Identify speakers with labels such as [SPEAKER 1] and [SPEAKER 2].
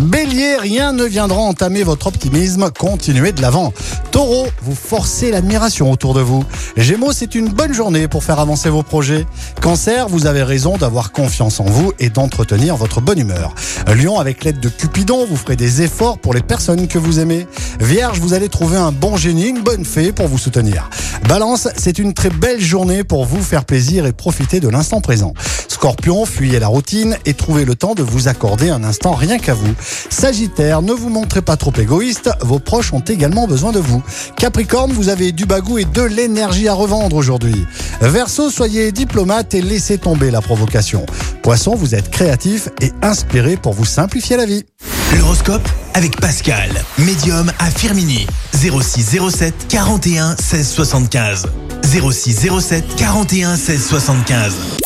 [SPEAKER 1] Bélier, rien ne viendra entamer votre optimisme, continuez de l'avant. Taureau, vous forcez l'admiration autour de vous. Gémeaux, c'est une bonne journée pour faire avancer vos projets. Cancer, vous avez raison d'avoir confiance en vous et d'entretenir votre bonne humeur. Lion, avec l'aide de Cupidon, vous ferez des efforts pour les personnes que vous aimez. Vierge, vous allez trouver un bon génie, une bonne fée pour vous soutenir. Balance, c'est une très belle journée pour vous faire plaisir et profiter de l'instant présent. Scorpion, fuyez la routine et trouvez le temps de vous accorder un instant rien qu'à vous. Sagittaire, ne vous montrez pas trop égoïste, vos proches ont également besoin de vous. Capricorne, vous avez du bagou et de l'énergie à revendre aujourd'hui. Verseau, soyez diplomate et laissez tomber la provocation. Poisson, vous êtes créatif et inspiré pour vous simplifier la vie.
[SPEAKER 2] L'horoscope avec Pascal, médium à Firmini. 06 07 41 16 75. 06 07 41 16 75.